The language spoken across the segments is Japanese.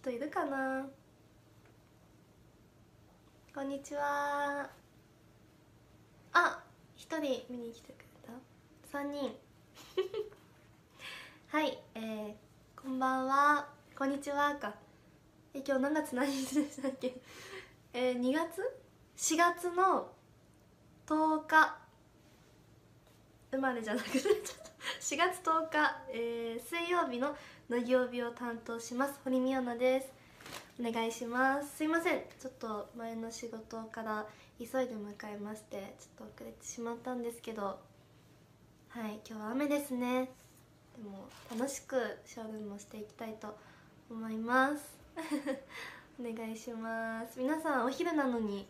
人いるかな。こんにちは。あ一人見に来てくれた？3人。はいえー、こんばんは。こんにちは。か。え今日何月何日でしたっけ？えー、2月 ?4 月の10日。生まれじゃなくなっちゃった。4月10日、えー、水曜日の乃木曜日を担当します堀美央奈です。お願いします。すいません。ちょっと前の仕事から急いで向かいましてちょっと遅れてしまったんですけどはい今日は雨ですね。でも楽しくショールームをしていきたいと思います。お願いします。皆さんお昼なのに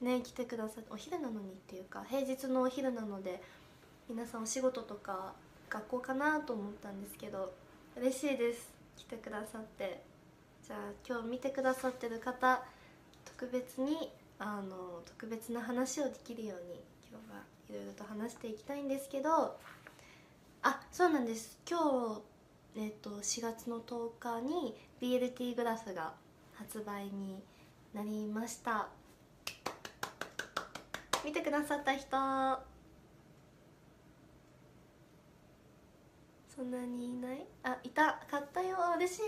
ね来てくださってお昼なのにっていうか平日のお昼なので皆さんお仕事とか学校かなと思ったんですけど嬉しいです。来てくださって。じゃあ今日見てくださってる方特別にあの特別な話をできるように今日はいろいろと話していきたいんですけどあそうなんです。今日、えっと、4月の10日に BLT グラフが発売になりました。見てくださった人。そんなにいない？あいた。買ったよ。嬉しい。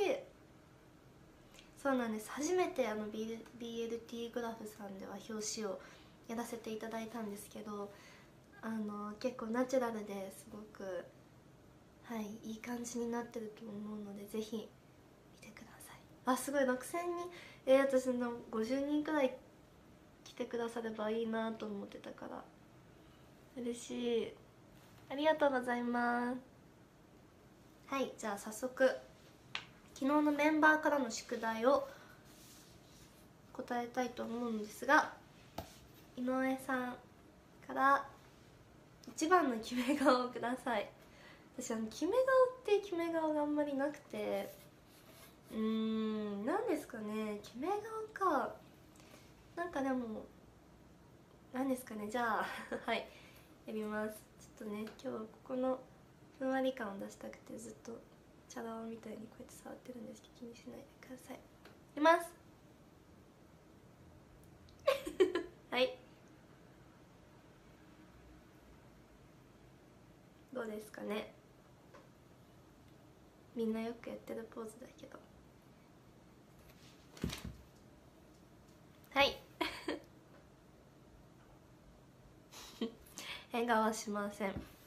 そうなんです。初めてあの BLT グラフさんでは表紙をやらせていただいたんですけどあの結構ナチュラルですごくはいいい感じになってると思うのでぜひ見てください。あすごい。6000人。えー、私の50人くらい来てくださればいいなと思ってたから。嬉しい。ありがとうございます。はいじゃあ早速昨日のメンバーからの宿題を答えたいと思うんですが井上さんから一番の決め顔をください。私あの決め顔って決め顔があんまりなくてうーん何ですかね決め顔か。なんかでも何ですかねじゃあ はいやります。ちょっとね今日ここのふんわり感を出したくてずっと茶碗みたいにこうやって触ってるんですけど気にしないでください。いきます。はい。どうですかね。みんなよくやってるポーズだけど。はい。変顔はしません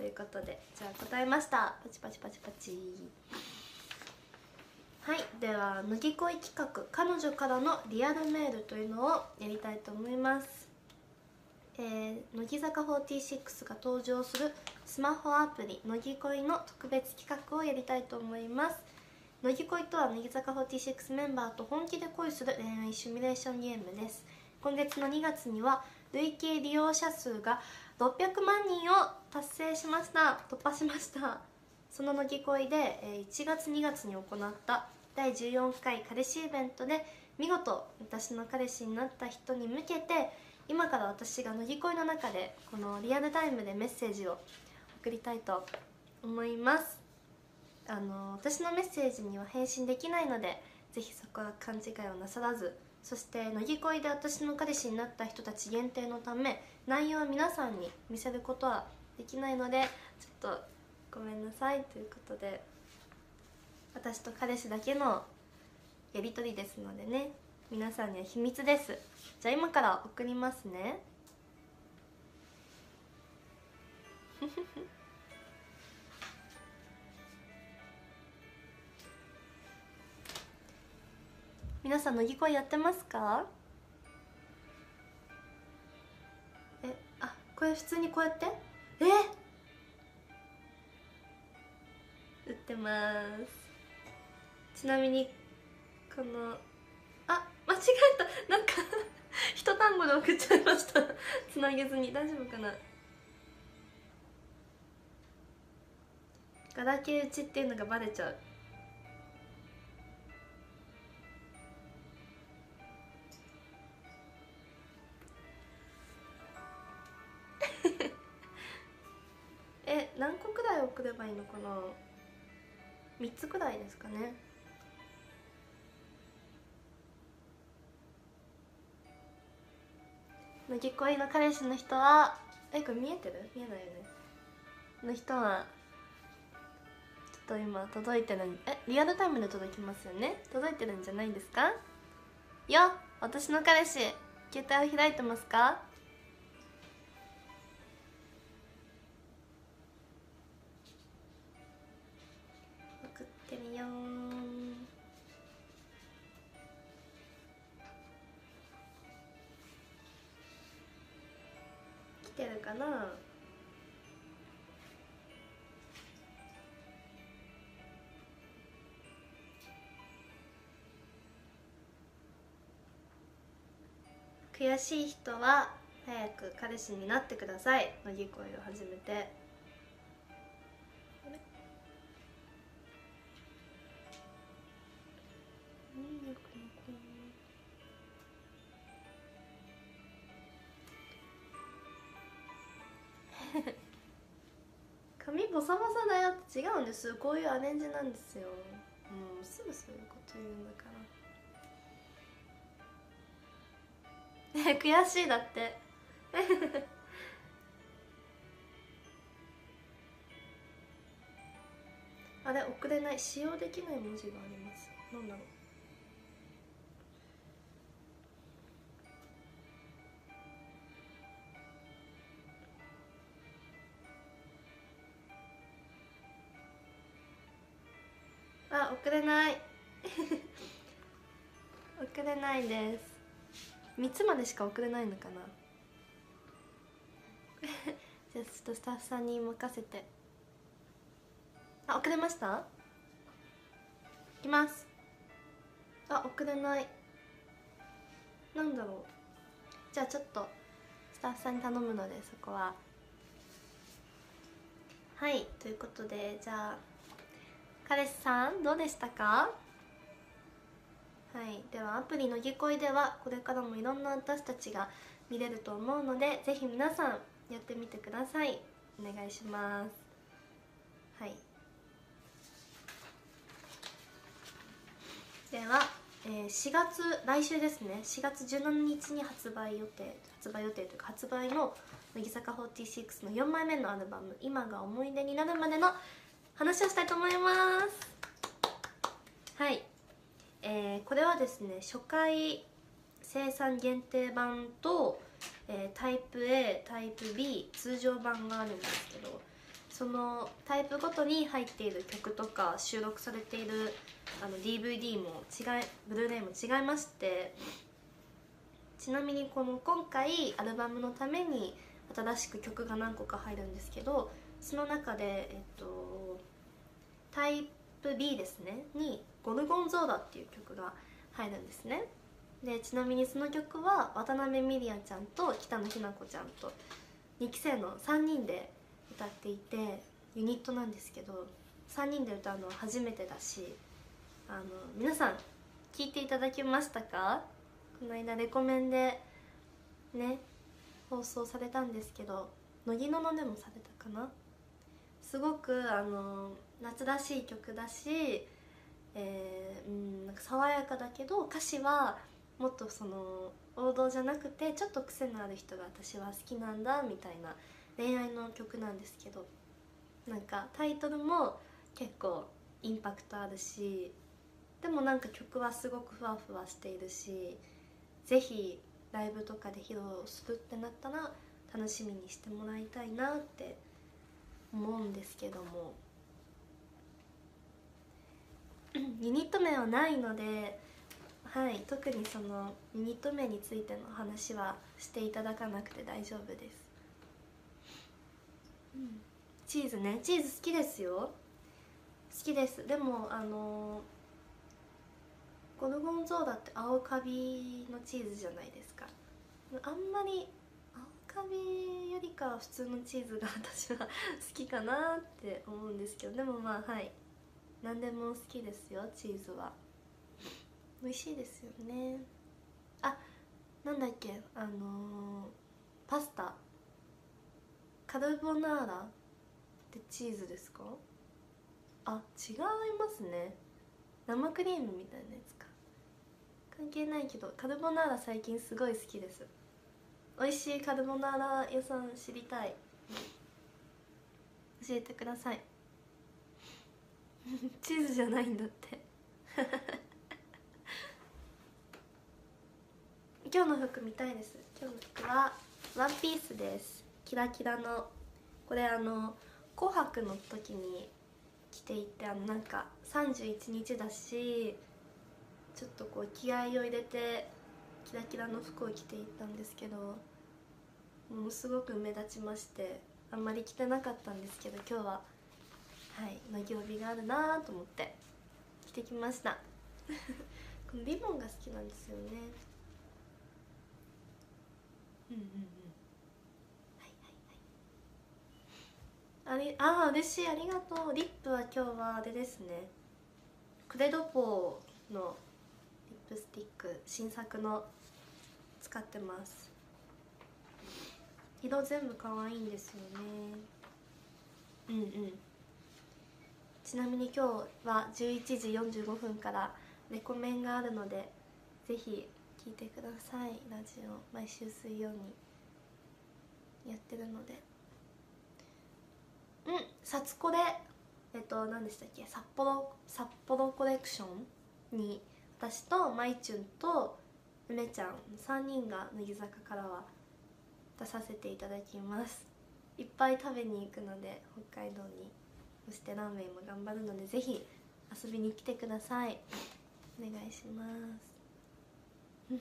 ということでじゃあ答えました。パチパチパチパチ。はいでは乃木恋企画彼女からのリアルメールというのをやりたいと思います。えー、乃木坂46が登場するスマホアプリ乃木恋の特別企画をやりたいと思います。乃木恋とは乃木坂46メンバーと本気で恋する恋愛シミュレーションゲームです。今月の2月には累計利用者数が600万人を達成しました。突破しました。その乃木恋で1月2月に行った。第14回彼氏イベントで見事私の彼氏になった人に向けて今から私が乃木恋の中でこのリアルタイムでメッセージを送りたいと思います。あの私のメッセージには返信できないのでぜひそこは勘違いをなさらずそして乃木恋で私の彼氏になった人たち限定のため内容を皆さんに見せることはできないのでちょっとごめんなさいということで私と彼氏だけのやり取りですのでね皆さんには秘密です。じゃあ今から送りますね。皆さん乃木恋やってますか？えあこれ普通にこうやって？え？打ってます。ちなみにこのあ間違えた。なんか 一単語で送っちゃいました。つなげずに。大丈夫かな？ガラケー打ちっていうのがバレちゃう。作ればいいのかな？3つくらいですかね。のぎ恋の彼氏の人はえこれ見えてる？見えないよね。の人はちょっと今届いてるえリアルタイムで届きますよね？届いてるんじゃないですか？よ私の彼氏携帯を開いてますか？悔しい人は早く彼氏になってください。乃木恋を始めて。髪ボサボサだよって違うんですこういうアレンジなんですよ。もうすぐそういうこと言うんだから。悔しいだって。あれ送れない使用できない文字があります。なんだろう。あ送れない。送れないです。3つまでしか送れないのかな？じゃあちょっとスタッフさんに任せて。あ送れました？いきます。あ送れない。なんだろう。じゃあちょっとスタッフさんに頼むのでそこは。はいということでじゃあ彼氏さんどうでしたか？はい。ではアプリのぎこいではこれからもいろんな私たちが見れると思うのでぜひ皆さんやってみてください。お願いします。はい。では、えー4月来週ですね。4月17日に発売予定発売予定というか発売の乃木坂46の4枚目のアルバム「今が思い出になるまで」の話をしたいと思いますはい、えーこれはですね初回生産限定版と、えータイプ A タイプ B 通常版があるんですけどそのタイプごとに入っている曲とか収録されているあの DVD も違いブルーレイも違いましてちなみにこの今回アルバムのために新しく曲が何個か入るんですけどその中で、えっと、タイプ B ですねに「ゴルゴンゾーラ」っていう曲が入るんですね。でちなみにその曲は渡辺美里杏ちゃんと北野日な子ちゃんと2期生の3人で歌っていてユニットなんですけど3人で歌うのは初めてだしあの皆さん聞いていただけましたか？この間レコメンでね放送されたんですけど乃木ののでもされたかな？すごくあの夏らしい曲だし、えーうん、なんか爽やかだけど歌詞はもっとその王道じゃなくてちょっと癖のある人が私は好きなんだみたいな恋愛の曲なんですけどなんかタイトルも結構インパクトあるしでもなんか曲はすごくふわふわしているしぜひライブとかで披露するってなったら楽しみにしてもらいたいなって思うんですけども。ユニット名はないのではい特にそのユニット名についての話はしていただかなくて大丈夫です、うん、チーズね。チーズ好きですよ。好きです。でもあのゴルゴンゾーラって青カビのチーズじゃないですか。あんまり青カビよりかは普通のチーズが私は 好きかなって思うんですけど。でもまあはい何でも好きですよチーズは。美味しいですよね。あなんだっけあのーパスタ。カルボナーラってチーズですか？あ違いますね。生クリームみたいなやつか。関係ないけどカルボナーラ最近すごい好きです。美味しいカルボナーラ屋さん知りたい。教えてください。チーズじゃないんだって。今日の服見たいです。今日の服はワンピースです。キラキラの。これあの「紅白」の時に着ていてあのなんか31日だしちょっとこう気合を入れてキラキラの服を着ていったんですけどものすごく目立ちましてあんまり着てなかったんですけど今日ははい作業日があるなと思って着てきました。このリボンが好きなんですよね。うんうんうん。はいはいはい。あれあー嬉しいありがとう。リップは今日はあれですね。クレドポーのリップスティック新作の使ってます。色全部可愛いんですよね。うんうんちなみに今日は11時45分からレコメンがあるのでぜひ聞いてください。ラジオ毎週水曜にやってるので。うんサツコでえっと何でしたっけ？札幌札幌コレクションに私とまいちゅんと梅ちゃん3人が乃木坂からは出させていただきます。いっぱい食べに行くので北海道に。そしてラーメンも頑張るのでぜひ遊びに来てください。お願いします。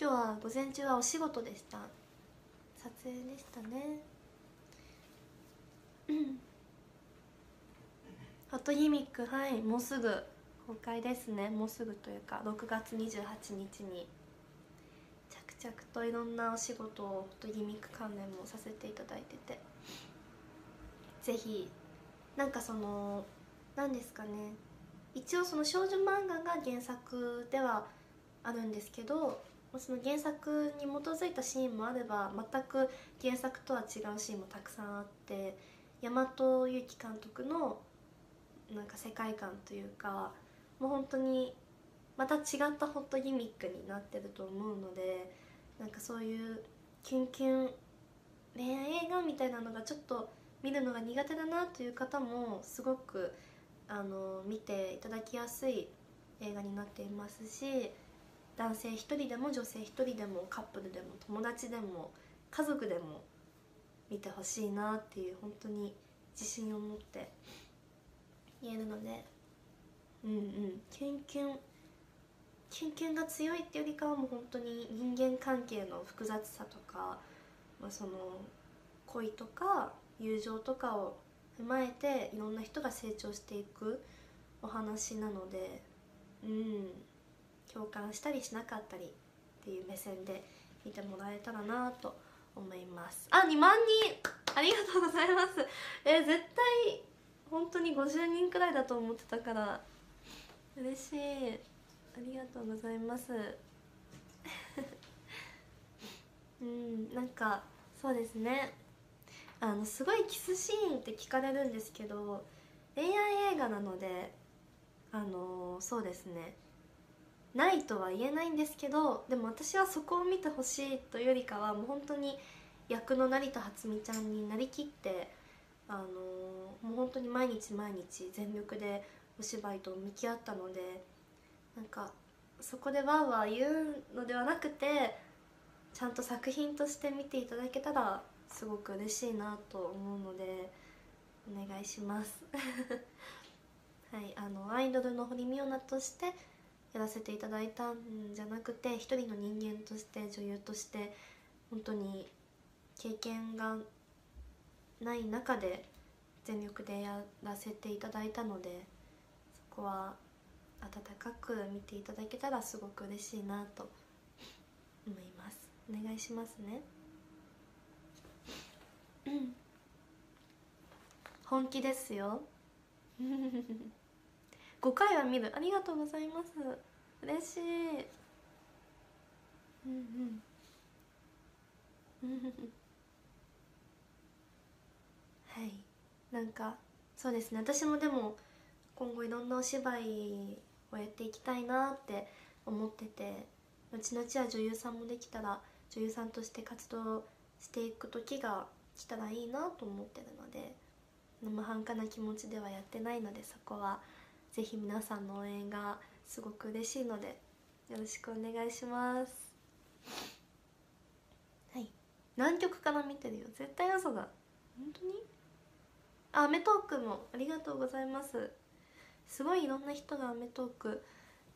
今日は午前中はお仕事でした。撮影でしたね。うんフォトギミックはいもうすぐ公開ですね。もうすぐというか6月28日に。着々といろんなお仕事をフォトギミック関連もさせていただいてて。ぜひなんかその何ですかね。一応その少女漫画が原作ではあるんですけどその原作に基づいたシーンもあれば全く原作とは違うシーンもたくさんあって大和由紀監督のなんか世界観というかもう本当にまた違ったホットギミックになってると思うのでなんかそういうキュンキュン恋愛映画みたいなのがちょっと見るのが苦手だなという方もすごくあの見ていただきやすい映画になっていますし男性一人でも女性一人でもカップルでも友達でも家族でも見てほしいなっていう本当に自信を持って言えるのでうんうん。キュンキュン。キュンキュンが強いっていうよりかはもう本当に人間関係の複雑さとか、まあ、その恋とか友情とかを踏まえていろんな人が成長していくお話なのでうん共感したりしなかったりっていう目線で見てもらえたらなと思います。あ2万人。ありがとうございます。えー、絶対本当に50人くらいだと思ってたから嬉しい。ありがとうございます。うんなんかそうですね。あのすごいキスシーンって聞かれるんですけど恋愛映画なのであのそうですね。ないとは言えないんですけどでも私はそこを見てほしいというよりかはもう本当に役の成田初美ちゃんになりきってあのもう本当に毎日毎日全力でお芝居と向き合ったのでなんかそこでわーわー言うのではなくてちゃんと作品として見ていただけたらすごく嬉しいなと思うのでお願いします。はいあのアイドルの堀美央奈としてやらせていただいたんじゃなくて一人の人間として女優として本当に経験がない中で全力でやらせていただいたのでそこは温かく見ていただけたらすごく嬉しいなと思います。お願いしますね。本気ですよ。5回は見る。ありがとうございます。嬉しい。うんうん。はい。なんかそうですね。私もでも今後いろんなお芝居をやっていきたいなって思ってて後々は女優さんもできたら女優さんとして活動していく時が来たらいいなと思ってるので生半可な気持ちではやってないのでそこはぜひ皆さんの応援がすごく嬉しいのでよろしくお願いします。はい。何曲から見てるよ。絶対嘘だ。本当に？あアメトークもありがとうございます。すごいいろんな人がアメトーク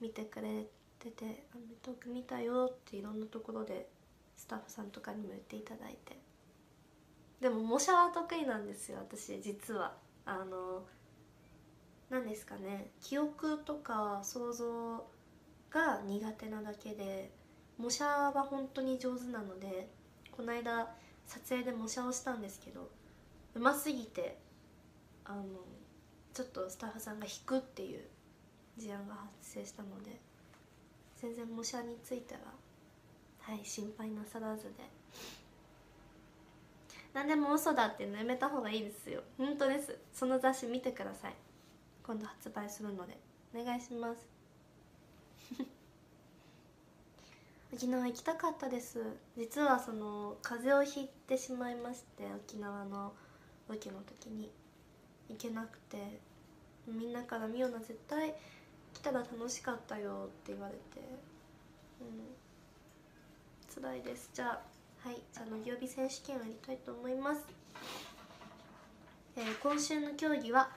見てくれてて「アメトーク見たよ」っていろんなところでスタッフさんとかにも言っていただいてでも模写は得意なんですよ私実は。あの何ですかね記憶とか想像が苦手なだけで模写は本当に上手なのでこの間撮影で模写をしたんですけどうますぎてあのちょっとスタッフさんが引くっていう事案が発生したので全然模写についてははい心配なさらずで。何でも嘘だっていうのやめた方がいいですよ。本当です。その雑誌見てください。今度発売するので。お願いします。沖縄行きたかったです。実はその風邪をひいてしまいまして沖縄のロケの時に。行けなくて。みんなから「ミオナ絶対来たら楽しかったよ」って言われて。うん。辛いです。じゃあはいじゃあのぎび選手権をやりたいと思います、えー、今週の競技は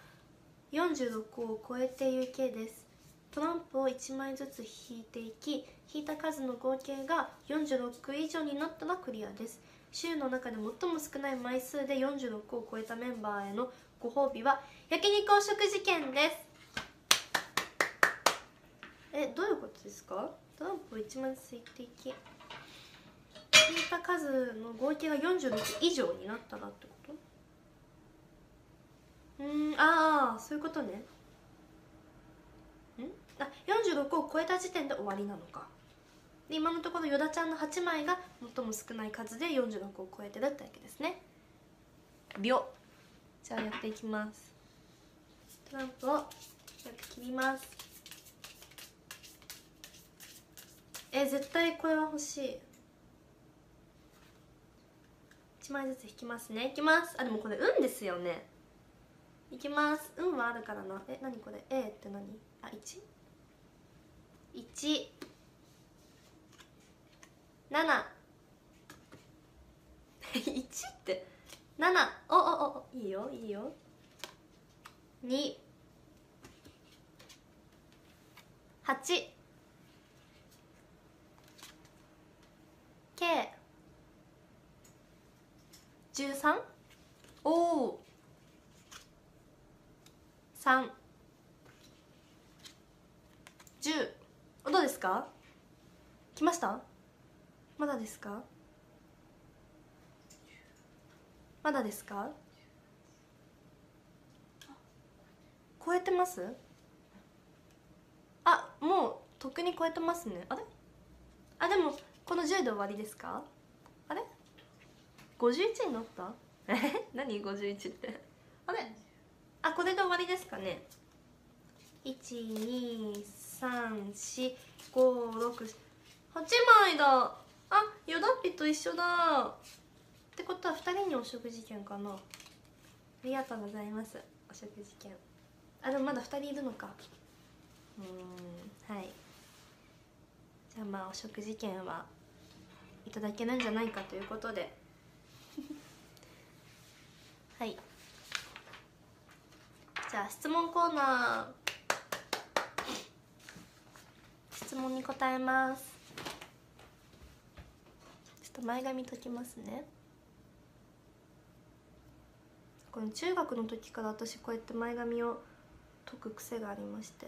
46個を超えてゆけです。トランプを1枚ずつ引いていき引いた数の合計が46以上になったらクリアです。週の中で最も少ない枚数で46個を超えたメンバーへのご褒美は焼肉お食事券です。えどういうことですか？トランプを1枚ずつ引いていき。引いた数の合計が46以上になったらってこと？うんああそういうことね。ん？あ46を超えた時点で終わりなのか。で今のところヨダちゃんの8枚が最も少ない数で46を超えてるってわけですね。秒。じゃあやっていきます。トランプをよく切ります。え絶対これは欲しい。1枚ずつ引きますね。いきます。あでもこれ運ですよね。いきます。運はあるからな。え何これ？A って何？あ 1? 1 7 1って。7おおおいいよいいよ。2 8 K 13おお3 10どうですか？来ました？まだですか？まだですか？超えてます？あもうとっくに超えてますね。あれ？あでもこの10で終わりですか？51になった？え？何51って？あれ？あこれで終わりですかね。1234568枚だ。あヨダッピと一緒だ。ってことは2人にお食事券かな。ありがとうございます。お食事券。あでもまだ2人いるのか。うんはい。じゃあまあお食事券はいただけるんじゃないかということではい。じゃあ質問コーナー。質問に答えます。ちょっと前髪解きますね。この中学の時から私こうやって前髪を解く癖がありまして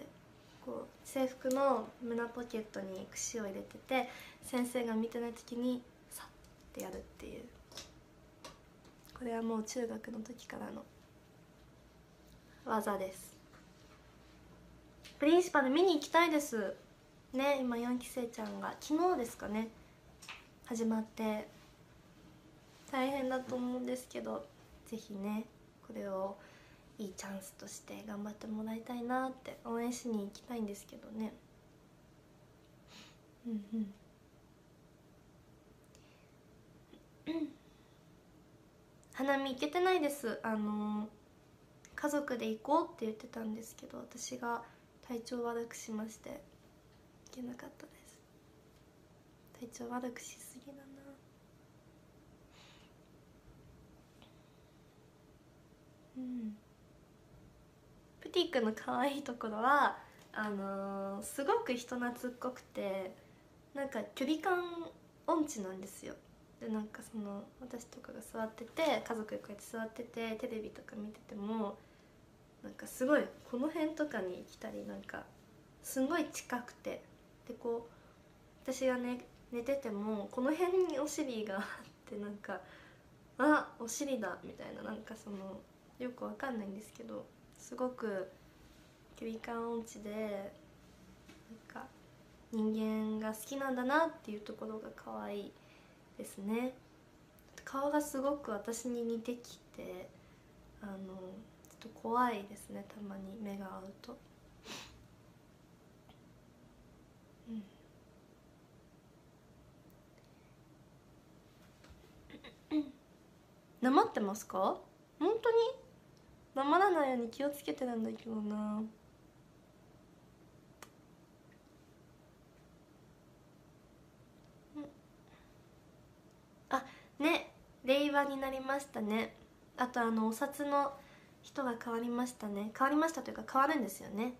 こう制服の胸ポケットに櫛を入れてて先生が見てない時にさってやるっていう。これはもう中学の時からの技です。プリンシパル見に行きたいです。ね今4期生ちゃんが昨日ですかね始まって。大変だと思うんですけど是非ねこれをいいチャンスとして頑張ってもらいたいなって応援しに行きたいんですけどね。うんうん。花見行けてないです。あの家族で行こうって言ってたんですけど私が体調悪くしまして行けなかったです。体調悪くしすぎだな。うん。プティ君の可愛いところはあのー、すごく人懐っこくてなんか距離感音痴なんですよ。でなんかその私とかが座ってて家族でこうやって座っててテレビとか見ててもなんかすごいこの辺とかに来たりなんかすごい近くてでこう私がね寝ててもこの辺にお尻があってなんかあお尻だみたいななんかそのよくわかんないんですけどすごく距離感音痴でなんか人間が好きなんだなっていうところが可愛い。ですね。顔がすごく私に似てきてあのちょっと怖いですねたまに目が合うと。なまってますか？本当に？なまらないように気をつけてるんだけどなあね令和になりましたね。あとあのお札の人が変わりましたね。変わりましたというか変わるんですよね。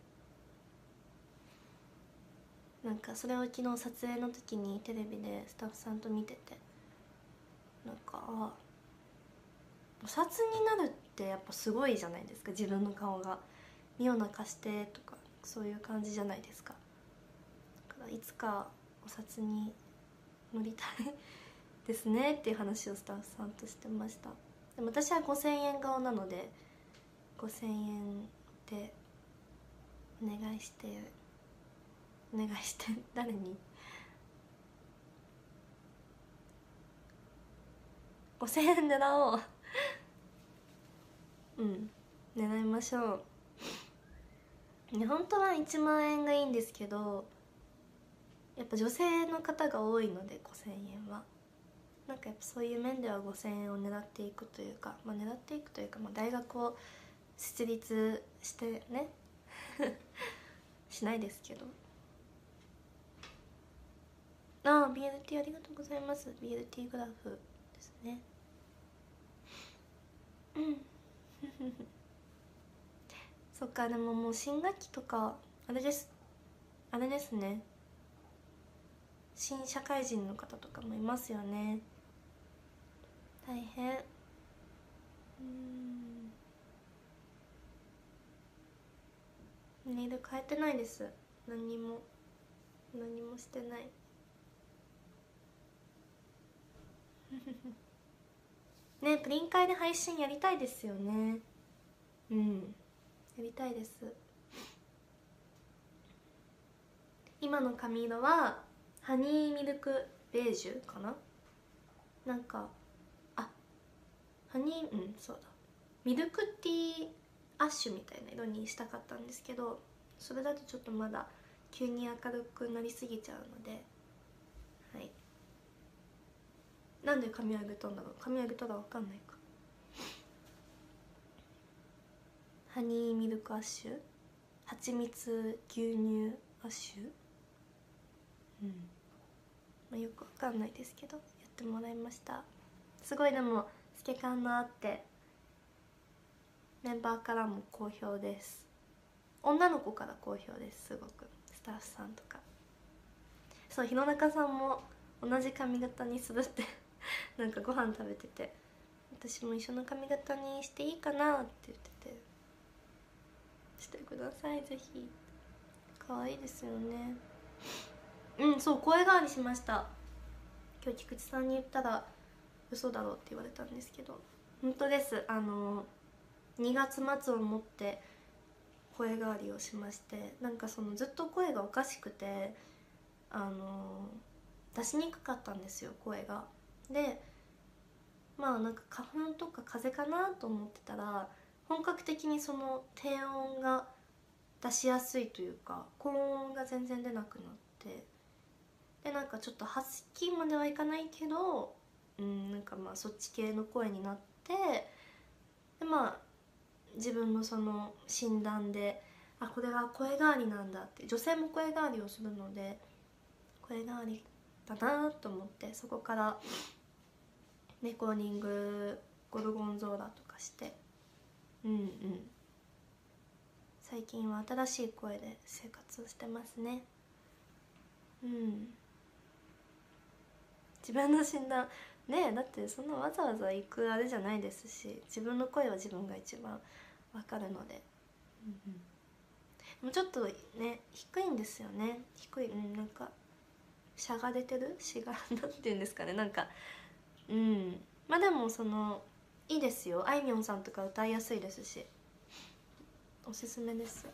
なんかそれを昨日撮影の時にテレビでスタッフさんと見てて。なんかお札になるってやっぱすごいじゃないですか。自分の顔が。身を泣かしてとかそういう感じじゃないですか。だからいつかお札に乗りたい。ですねっていう話をスタッフさんとしてました。でも私は5000円顔なので5000円でお願いしてお願いして 誰に？5000円狙おううん狙いましょう。ね本当は1万円がいいんですけどやっぱ女性の方が多いので5000円は。なんかやっぱそういう面では5000円を狙っていくというか、まあ、狙っていくというか、まあ、大学を設立してね しないですけど。ああ BLT ありがとうございます。BLT グラフですね。うん。そっかでももう新学期とかあれです。あれですね。新社会人の方とかもいますよね。大変。うん。ネイル変えてないです。何も。何もしてない。ねプリン会で配信やりたいですよね。うん。やりたいです。今の髪色はハニーミルクベージュかな？なんかハニーうんそうだ。ミルクティーアッシュみたいな色にしたかったんですけどそれだとちょっとまだ急に明るくなりすぎちゃうのではい。なんで髪上げたんだろう髪上げたら分かんないか。ハニーミルクアッシュ？蜂蜜牛乳アッシュ？うん、まあ、よく分かんないですけどやってもらいました。すごいでも透け感のあって。メンバーからも好評です。女の子から好評ですすごく。スタッフさんとか。そう弘中さんも同じ髪型にするって。なんかご飯食べてて。私も一緒の髪型にしていいかなって言ってて。してくださいぜひ。可愛いですよね。うんそう声変わりしました。今日菊池さんに言ったら嘘だろうって言われたんですけど本当です。あの2月末をもって声変わりをしましてなんかそのずっと声がおかしくてあの出しにくかったんですよ声が。でまあなんか花粉とか風邪かなと思ってたら本格的にその低音が出しやすいというか高音が全然出なくなってでなんかちょっとハスキーまではいかないけどうんなんかまあそっち系の声になってでまあ自分のその診断であこれは声変わりなんだって女性も声変わりをするので声変わりだなと思ってそこからレコーディングゴルゴンゾーラとかしてうんうん。最近は新しい声で生活をしてますね。うん。自分の診断ねえだってそんなわざわざ行くあれじゃないですし自分の声は自分が一番わかるので、うんうん、でもちょっとね低いんですよね。低いうんなんかしゃが出てる？しがなんて言うんですかね。なんかうん。まあでもそのいいですよ。あいみょんさんとか歌いやすいですし。おすすめです。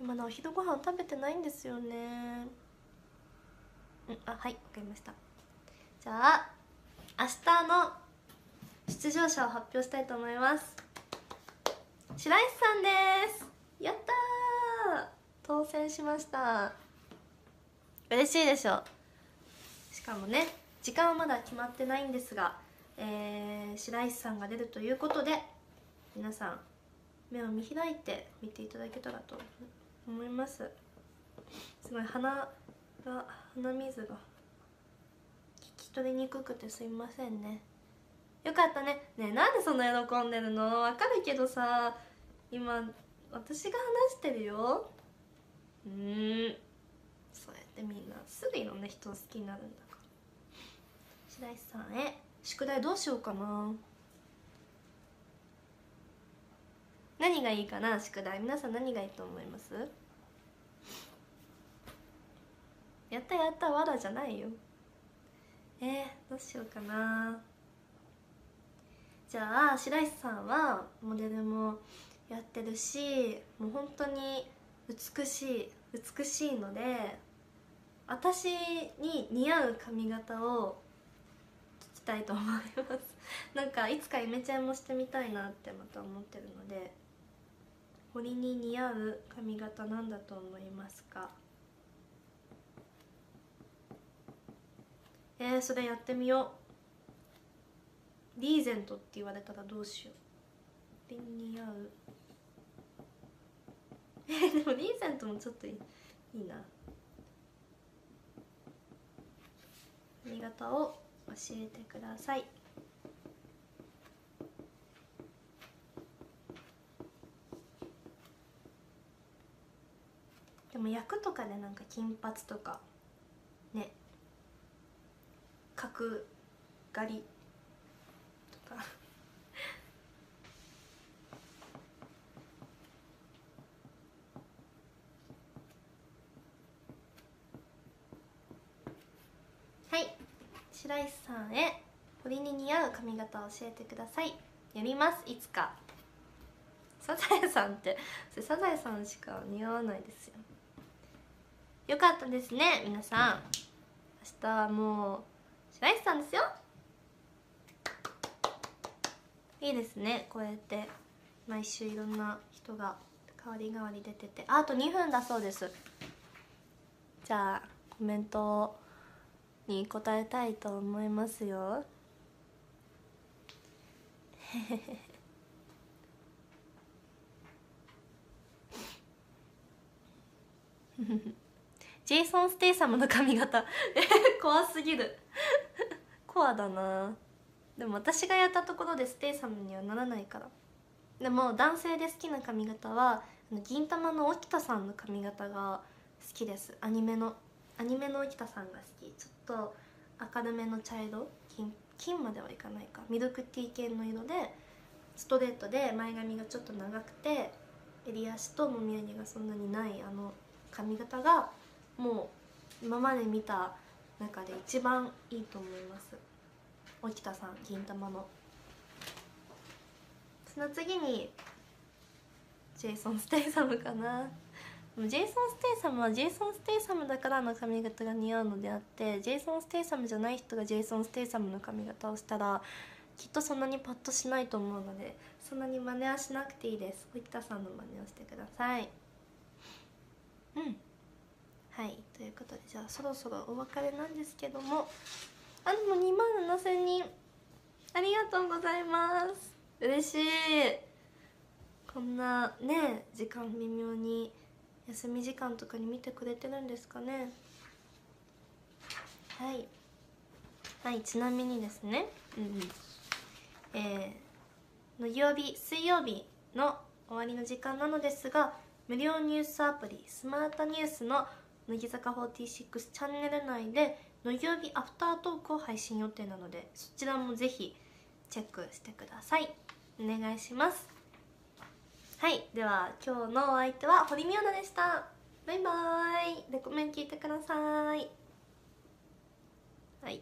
まだお昼ご飯食べてないんですよねうんあはいわかりました。じゃあ明日の出場者を発表したいと思います。白石さんです。やった当選しました。嬉しいでしょ。しかもね時間はまだ決まってないんですが、えー、白石さんが出るということで皆さん目を見開いて見ていただけたらと思います。すごい鼻が鼻水が。聞き取りにくくてすいませんね。よかったね。ねえなんでそんな喜んでるの？わかるけどさ。今私が話してるよ。うん。そうやってみんなすぐいろんな人を好きになるんだから。白石さんへ。宿題どうしようかな。何がいいかな？宿題。皆さん何がいいと思います？やったやったわらじゃないよ。えー、どうしようかな。じゃあ白石さんはモデルもやってるしもう本当に美しい美しいので私に似合う髪型を聞きたいと思います。なんかいつかイメチェンもしてみたいなってまた思ってるので堀に似合う髪型なんだと思いますか？えー、それやってみよう。リーゼントって言われたらどうしよう。堀に似合う。え、でもリーゼントもちょっといいいいな。髪型を教えてください。でも役とかでなんか金髪とか。ね。角刈りとか。はい。白石さんへ堀に似合う髪型を教えてください。やります。いつか。サザエさんってサザエさんしか似合わないですよ。よかったですね皆さん。明日はもう白石さんですよ。いいですね。こうやって毎週いろんな人が代わり代わり出てて。あと2分だそうです。じゃあコメントに答えたいと思いますよ。ジェイソン・ステイサムの髪型。怖すぎる。コアだな。でも私がやったところでステイサムにはならないから。でも男性で好きな髪型は銀魂の沖田さんの髪型が好きです。アニメのアニメの沖田さんが好き。ちょっと明るめの茶色？金金まではいかないか。ミルクティー系の色でストレートで前髪がちょっと長くて襟足ともみあげがそんなにないあの髪型がもう今まで見た中で一番いいと思います。沖田さん銀魂の。その次にジェイソン・ステイサムかな。ジェイソン・ステイサムはジェイソン・ステイサムだからの髪型が似合うのであってジェイソン・ステイサムじゃない人がジェイソン・ステイサムの髪型をしたらきっとそんなにパッとしないと思うのでそんなに真似はしなくていいです。沖田さんの真似をしてください。うん。はい。ということでじゃあそろそろお別れなんですけどもあでも2万7000人。ありがとうございます。嬉しい。こんなね時間微妙に休み時間とかに見てくれてるんですかね。はい。はいちなみにですね。うん。えー、の曜日水曜日の終わりの時間なのですが無料ニュースアプリスマートニュースの乃木坂46チャンネル内で土曜日アフタートークを配信予定なのでそちらもぜひチェックしてください。お願いします。はいでは今日のお相手は堀美央奈でした。バイバーイ。レコメン聞いてください。はい。